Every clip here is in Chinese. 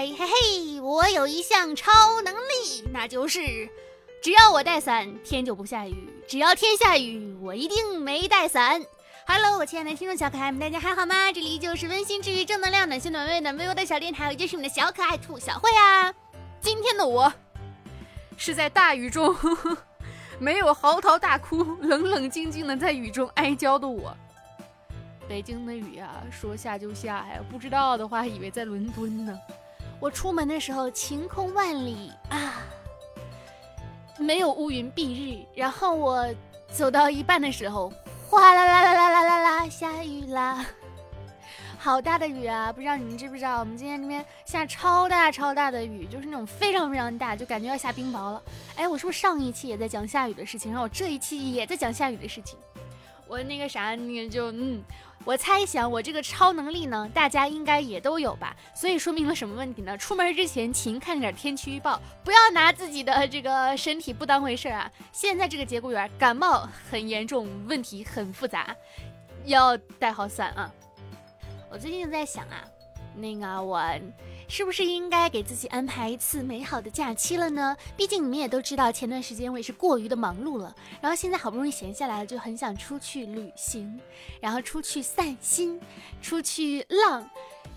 嘿嘿嘿，我有一项超能力，那就是只要我带伞，天就不下雨；只要天下雨，我一定没带伞。Hello，我亲爱的听众小可爱们，大家还好吗？这里就是温馨治愈、正能量、暖心暖胃暖微我的小电台，我就是你的小可爱兔小慧啊。今天的我是在大雨中，没有嚎啕大哭，冷冷静静的在雨中哀娇的我。北京的雨呀，说下就下呀，不知道的话以为在伦敦呢。我出门的时候晴空万里啊，没有乌云蔽日。然后我走到一半的时候，哗啦啦啦啦啦啦啦，下雨啦！好大的雨啊！不知道你们知不知道，我们今天这边下超大超大的雨，就是那种非常非常大，就感觉要下冰雹了。哎，我是不是上一期也在讲下雨的事情？然后我这一期也在讲下雨的事情。我那个啥，那个就嗯。我猜想，我这个超能力呢，大家应该也都有吧？所以说明了什么问题呢？出门之前勤看点天气预报，不要拿自己的这个身体不当回事啊！现在这个节骨眼，感冒很严重，问题很复杂，要带好伞啊！我最近在想啊，那个我。是不是应该给自己安排一次美好的假期了呢？毕竟你们也都知道，前段时间我也是过于的忙碌了，然后现在好不容易闲下来了，就很想出去旅行，然后出去散心，出去浪。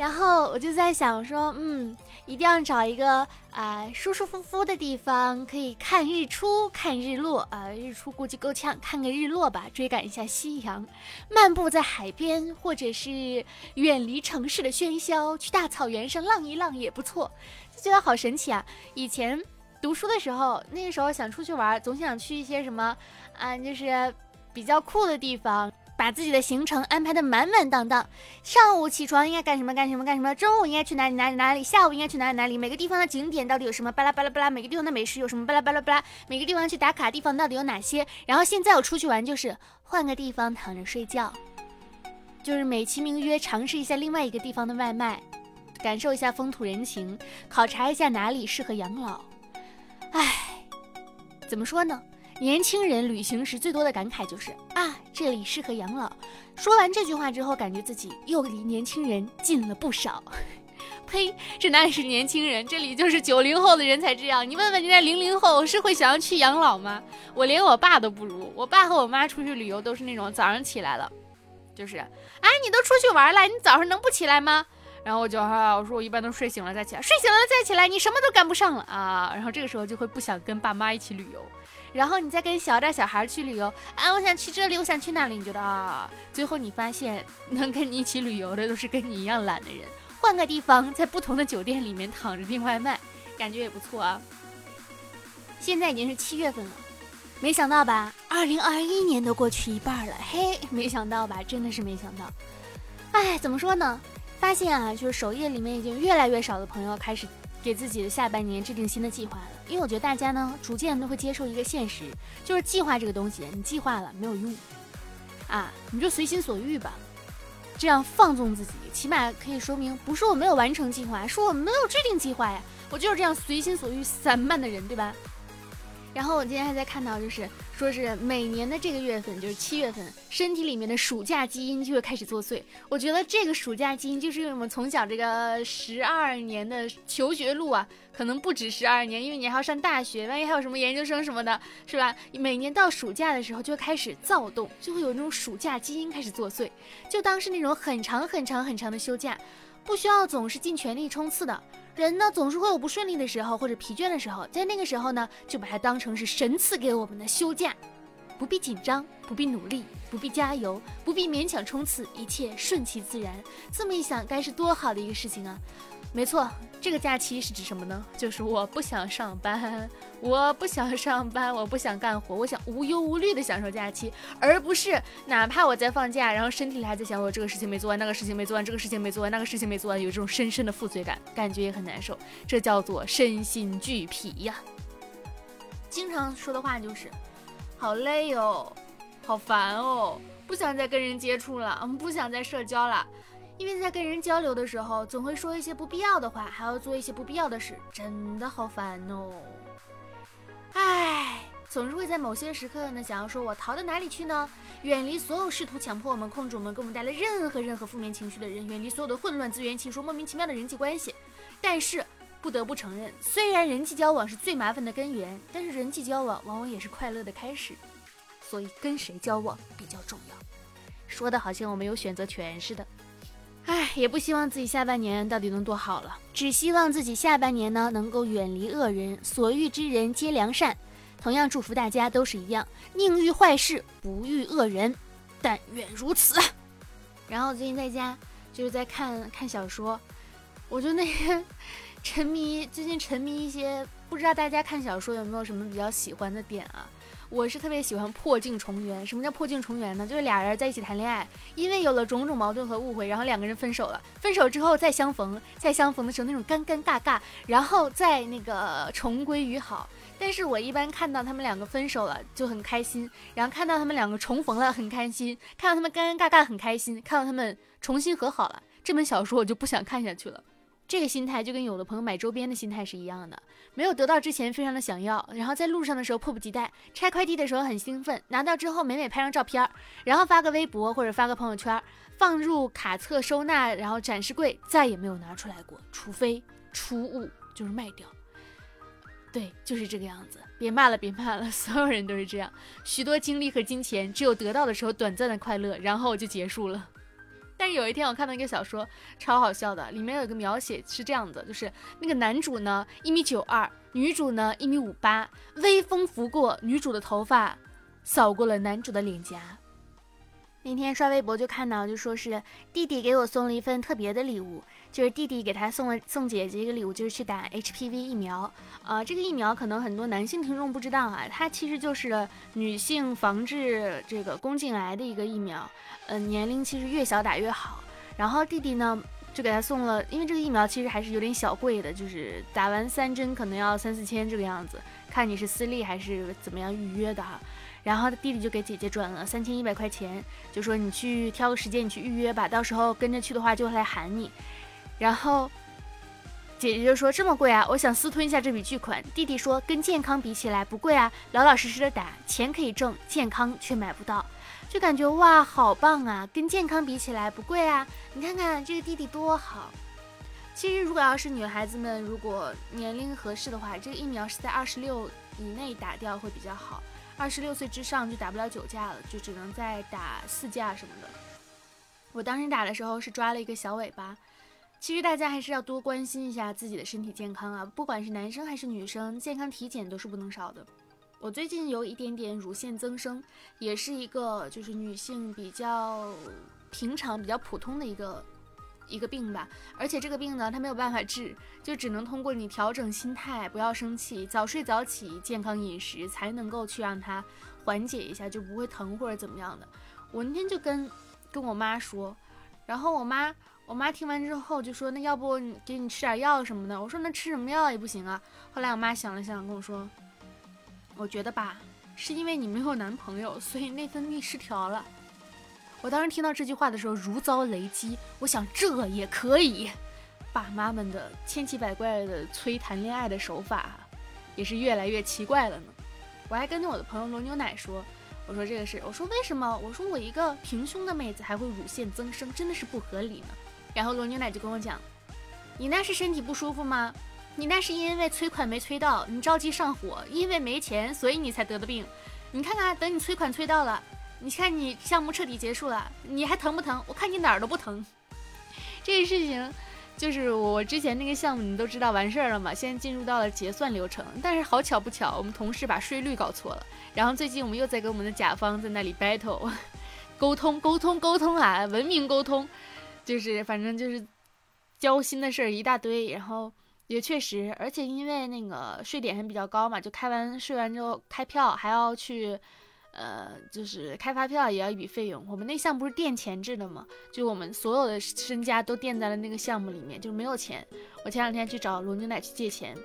然后我就在想说，嗯，一定要找一个啊舒舒服服的地方，可以看日出、看日落啊。日出估计够呛，看个日落吧，追赶一下夕阳，漫步在海边，或者是远离城市的喧嚣，去大草原上浪一浪也不错。就觉得好神奇啊！以前读书的时候，那个时候想出去玩，总想去一些什么啊，就是比较酷的地方。把自己的行程安排的满满当当，上午起床应该干什么干什么干什么，中午应该去哪里哪里哪里，下午应该去哪里哪里，每个地方的景点到底有什么？巴拉巴拉巴拉，每个地方的美食有什么？巴拉巴拉巴拉，每个地方去打卡地方到底有哪些？然后现在我出去玩就是换个地方躺着睡觉，就是美其名曰尝试一下另外一个地方的外卖，感受一下风土人情，考察一下哪里适合养老。唉，怎么说呢？年轻人旅行时最多的感慨就是啊，这里适合养老。说完这句话之后，感觉自己又离年轻人近了不少。呸，这哪里是年轻人，这里就是九零后的人才这样。你问问人家零零后是会想要去养老吗？我连我爸都不如，我爸和我妈出去旅游都是那种早上起来了，就是啊，你都出去玩了，你早上能不起来吗？然后我就啊，我说我一般都睡醒了再起来，睡醒了再起来，你什么都赶不上了啊。然后这个时候就会不想跟爸妈一起旅游。然后你再跟小点小孩去旅游啊，我想去这里，我想去那里，你觉得啊？最后你发现能跟你一起旅游的都是跟你一样懒的人。换个地方，在不同的酒店里面躺着订外卖，感觉也不错啊。现在已经是七月份了，没想到吧？二零二一年都过去一半了，嘿，没想到吧？真的是没想到。哎，怎么说呢？发现啊，就是首页里面已经越来越少的朋友开始。给自己的下半年制定新的计划。了，因为我觉得大家呢，逐渐都会接受一个现实，就是计划这个东西，你计划了没有用，啊，你就随心所欲吧，这样放纵自己，起码可以说明不是我没有完成计划，是我没有制定计划呀，我就是这样随心所欲、散漫的人，对吧？然后我今天还在看到，就是说是每年的这个月份，就是七月份，身体里面的暑假基因就会开始作祟。我觉得这个暑假基因就是因为我们从小这个十二年的求学路啊，可能不止十二年，因为你还要上大学，万一还有什么研究生什么的，是吧？每年到暑假的时候就会开始躁动，就会有那种暑假基因开始作祟，就当是那种很长很长很长的休假，不需要总是尽全力冲刺的。人呢总是会有不顺利的时候或者疲倦的时候，在那个时候呢，就把它当成是神赐给我们的休假，不必紧张，不必努力，不必加油，不必勉强冲刺，一切顺其自然。这么一想，该是多好的一个事情啊！没错，这个假期是指什么呢？就是我不想上班，我不想上班，我不想干活，我想无忧无虑的享受假期，而不是哪怕我在放假，然后身体里还在想我这个事情没做完，那个事情没做完，这个事情没做完，那个事情没做完，有这种深深的负罪感，感觉也很难受，这叫做身心俱疲呀。经常说的话就是，好累哦，好烦哦，不想再跟人接触了，嗯，不想再社交了。因为在跟人交流的时候，总会说一些不必要的话，还要做一些不必要的事，真的好烦哦。唉，总是会在某些时刻呢，想要说我逃到哪里去呢？远离所有试图强迫我们、控制我们、给我们带来任何任何负面情绪的人，远离所有的混乱、资源、情说莫名其妙的人际关系。但是不得不承认，虽然人际交往是最麻烦的根源，但是人际交往往往也是快乐的开始。所以跟谁交往比较重要。说的好像我没有选择权似的。唉，也不希望自己下半年到底能多好了，只希望自己下半年呢能够远离恶人，所遇之人皆良善。同样祝福大家都是一样，宁遇坏事，不遇恶人，但愿如此。然后最近在家就是在看看小说，我就那些沉迷，最近沉迷一些，不知道大家看小说有没有什么比较喜欢的点啊？我是特别喜欢破镜重圆。什么叫破镜重圆呢？就是俩人在一起谈恋爱，因为有了种种矛盾和误会，然后两个人分手了。分手之后再相逢，再相逢的时候那种尴尴尬尬，然后再那个重归于好。但是我一般看到他们两个分手了就很开心，然后看到他们两个重逢了很开心，看到他们尴尴尬尬很开心，看到他们重新和好了，这本小说我就不想看下去了。这个心态就跟有的朋友买周边的心态是一样的，没有得到之前非常的想要，然后在路上的时候迫不及待，拆快递的时候很兴奋，拿到之后美美拍张照片，然后发个微博或者发个朋友圈，放入卡册收纳，然后展示柜，再也没有拿出来过，除非出物就是卖掉。对，就是这个样子。别骂了，别骂了，所有人都是这样，许多精力和金钱只有得到的时候短暂的快乐，然后就结束了。但是有一天我看到一个小说，超好笑的，里面有一个描写是这样的，就是那个男主呢一米九二，女主呢一米五八，微风拂过女主的头发，扫过了男主的脸颊。那天刷微博就看到，就说是弟弟给我送了一份特别的礼物。就是弟弟给他送了送姐姐一个礼物，就是去打 HPV 疫苗。呃，这个疫苗可能很多男性听众不知道啊，它其实就是女性防治这个宫颈癌的一个疫苗。嗯，年龄其实越小打越好。然后弟弟呢就给他送了，因为这个疫苗其实还是有点小贵的，就是打完三针可能要三四千这个样子，看你是私立还是怎么样预约的哈。然后弟弟就给姐姐转了三千一百块钱，就说你去挑个时间你去预约吧，到时候跟着去的话就会来喊你。然后姐姐就说：“这么贵啊，我想私吞一下这笔巨款。”弟弟说：“跟健康比起来不贵啊，老老实实的打，钱可以挣，健康却买不到。”就感觉哇，好棒啊！跟健康比起来不贵啊，你看看这个弟弟多好。其实如果要是女孩子们如果年龄合适的话，这个疫苗是在二十六以内打掉会比较好，二十六岁之上就打不了九价了，就只能再打四价什么的。我当时打的时候是抓了一个小尾巴。其实大家还是要多关心一下自己的身体健康啊，不管是男生还是女生，健康体检都是不能少的。我最近有一点点乳腺增生，也是一个就是女性比较平常、比较普通的一个一个病吧。而且这个病呢，它没有办法治，就只能通过你调整心态，不要生气，早睡早起，健康饮食，才能够去让它缓解一下，就不会疼或者怎么样的。我那天就跟跟我妈说，然后我妈。我妈听完之后就说：“那要不给你吃点药什么的？”我说：“那吃什么药也不行啊。”后来我妈想了想，跟我说：“我觉得吧，是因为你没有男朋友，所以内分泌失调了。”我当时听到这句话的时候如遭雷击，我想这也可以。爸妈们的千奇百怪的催谈恋爱的手法，也是越来越奇怪了呢。我还跟着我的朋友罗牛奶说：“我说这个是，我说为什么？我说我一个平胸的妹子还会乳腺增生，真的是不合理呢。”然后罗牛奶就跟我讲：“你那是身体不舒服吗？你那是因为催款没催到，你着急上火，因为没钱，所以你才得的病。你看看，等你催款催到了，你看你项目彻底结束了，你还疼不疼？我看你哪儿都不疼。这个事情就是我之前那个项目，你都知道完事儿了嘛？现在进入到了结算流程，但是好巧不巧，我们同事把税率搞错了。然后最近我们又在跟我们的甲方在那里 battle，沟通沟通沟通啊，文明沟通。”就是反正就是交心的事儿一大堆，然后也确实，而且因为那个税点还比较高嘛，就开完税完之后开票还要去，呃，就是开发票也要一笔费用。我们那项不是垫钱制的嘛，就我们所有的身家都垫在了那个项目里面，就是没有钱。我前两天去找罗牛奶去借钱，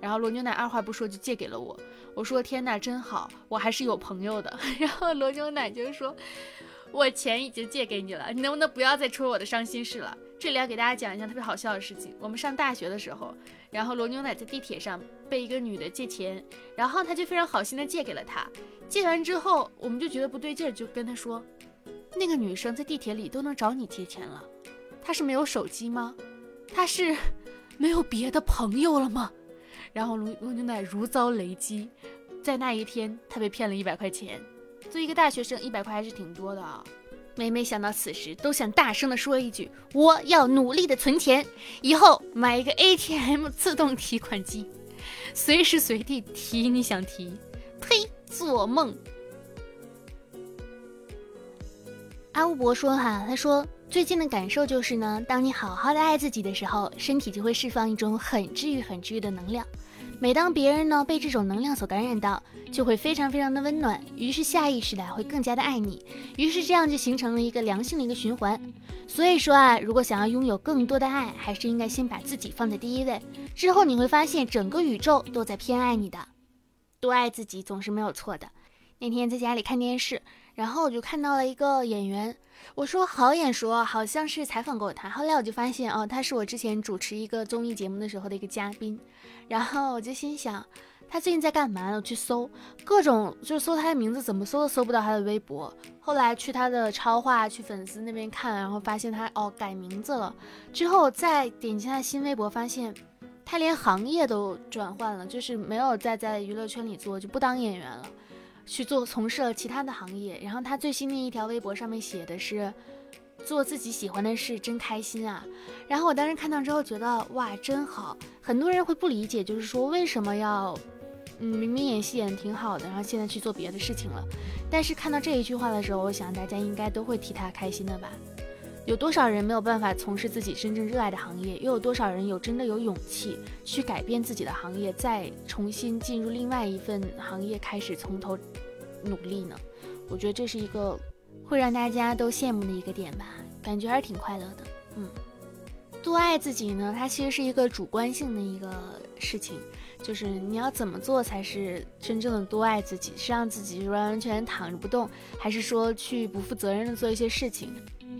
然后罗牛奶二话不说就借给了我。我说天哪，真好，我还是有朋友的。然后罗牛奶就说。我钱已经借给你了，你能不能不要再戳我的伤心事了？这里要给大家讲一件特别好笑的事情。我们上大学的时候，然后罗牛奶在地铁上被一个女的借钱，然后他就非常好心的借给了她。借完之后，我们就觉得不对劲儿，就跟他说，那个女生在地铁里都能找你借钱了，她是没有手机吗？她是没有别的朋友了吗？然后罗罗牛奶如遭雷击，在那一天，他被骗了一百块钱。作为一个大学生，一百块还是挺多的啊。每每想到此时，都想大声的说一句：“我要努力的存钱，以后买一个 ATM 自动提款机，随时随地提你想提。”呸，做梦！阿乌伯说：“哈，他说最近的感受就是呢，当你好好的爱自己的时候，身体就会释放一种很治愈、很治愈的能量。每当别人呢被这种能量所感染到，就会非常非常的温暖，于是下意识的会更加的爱你，于是这样就形成了一个良性的一个循环。所以说啊，如果想要拥有更多的爱，还是应该先把自己放在第一位，之后你会发现整个宇宙都在偏爱你的。多爱自己总是没有错的。那天在家里看电视。”然后我就看到了一个演员，我说好眼熟，好像是采访过他。后来我就发现，哦，他是我之前主持一个综艺节目的时候的一个嘉宾。然后我就心想，他最近在干嘛？我去搜各种，就是搜他的名字，怎么搜都搜不到他的微博。后来去他的超话，去粉丝那边看，然后发现他哦改名字了。之后再点击他的新微博，发现他连行业都转换了，就是没有再在娱乐圈里做，就不当演员了。去做从事了其他的行业，然后他最新的一条微博上面写的是做自己喜欢的事真开心啊。然后我当时看到之后觉得哇真好，很多人会不理解，就是说为什么要嗯明明演戏演的挺好的，然后现在去做别的事情了。但是看到这一句话的时候，我想大家应该都会替他开心的吧。有多少人没有办法从事自己真正热爱的行业？又有多少人有真的有勇气去改变自己的行业，再重新进入另外一份行业，开始从头努力呢？我觉得这是一个会让大家都羡慕的一个点吧，感觉还是挺快乐的。嗯，多爱自己呢，它其实是一个主观性的一个事情，就是你要怎么做才是真正的多爱自己？是让自己完完全全躺着不动，还是说去不负责任的做一些事情？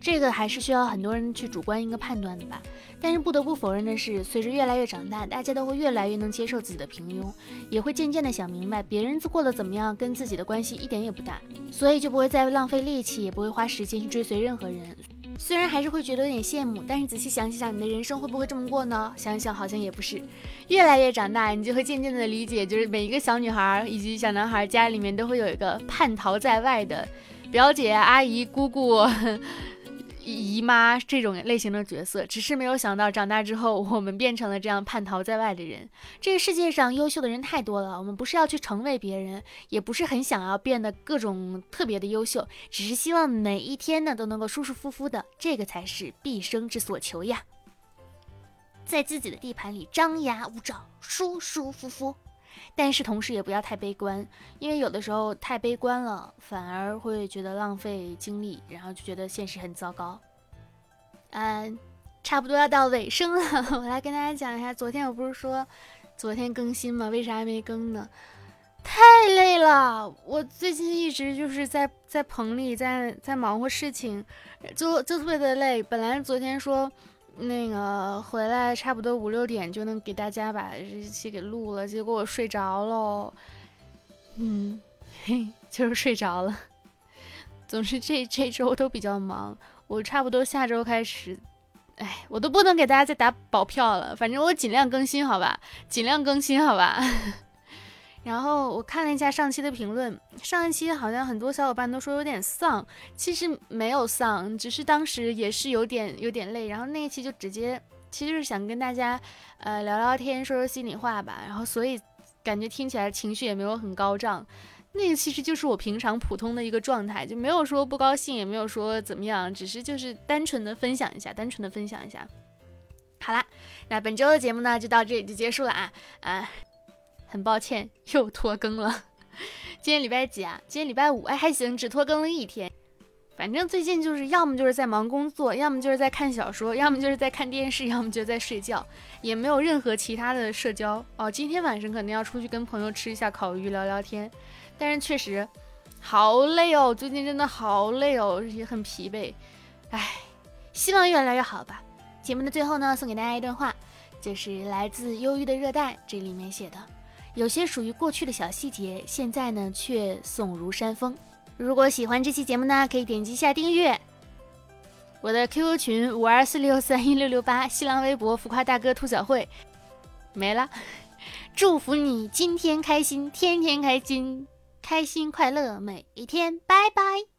这个还是需要很多人去主观一个判断的吧。但是不得不否认的是，随着越来越长大，大家都会越来越能接受自己的平庸，也会渐渐的想明白，别人过得怎么样跟自己的关系一点也不大，所以就不会再浪费力气，也不会花时间去追随任何人。虽然还是会觉得有点羡慕，但是仔细想想，你的人生会不会这么过呢？想想好像也不是。越来越长大，你就会渐渐的理解，就是每一个小女孩以及小男孩家里面都会有一个叛逃在外的表姐、阿姨、姑姑。姨妈这种类型的角色，只是没有想到长大之后，我们变成了这样叛逃在外的人。这个世界上优秀的人太多了，我们不是要去成为别人，也不是很想要变得各种特别的优秀，只是希望每一天呢都能够舒舒服服的，这个才是毕生之所求呀。在自己的地盘里张牙舞爪，舒舒服服。但是同时也不要太悲观，因为有的时候太悲观了，反而会觉得浪费精力，然后就觉得现实很糟糕。嗯，差不多要到尾声了，我来跟大家讲一下，昨天我不是说昨天更新吗？为啥还没更呢？太累了，我最近一直就是在在棚里，在在忙活事情，就就特别的累。本来昨天说。那个回来差不多五六点就能给大家把这期给录了，结果我睡着喽，嗯，嘿，就是睡着了。总之这这周都比较忙，我差不多下周开始，哎，我都不能给大家再打保票了，反正我尽量更新，好吧，尽量更新，好吧。然后我看了一下上期的评论，上一期好像很多小伙伴都说有点丧，其实没有丧，只是当时也是有点有点累。然后那一期就直接，其实就是想跟大家呃聊聊天，说说心里话吧。然后所以感觉听起来情绪也没有很高涨，那个其实就是我平常普通的一个状态，就没有说不高兴，也没有说怎么样，只是就是单纯的分享一下，单纯的分享一下。好啦，那本周的节目呢就到这里就结束了啊啊。很抱歉又拖更了，今天礼拜几啊？今天礼拜五，哎还行，只拖更了一天。反正最近就是要么就是在忙工作，要么就是在看小说，要么就是在看电视，要么就是在睡觉，也没有任何其他的社交哦。今天晚上可能要出去跟朋友吃一下烤鱼，聊聊天。但是确实好累哦，最近真的好累哦，也很疲惫。唉，希望越来越好吧。节目的最后呢，送给大家一段话，就是来自《忧郁的热带》这里面写的。有些属于过去的小细节，现在呢却耸如山峰。如果喜欢这期节目呢，可以点击一下订阅。我的 QQ 群五二四六三一六六八，新浪微博浮夸大哥兔小慧，没了。祝福你今天开心，天天开心，开心快乐每一天，拜拜。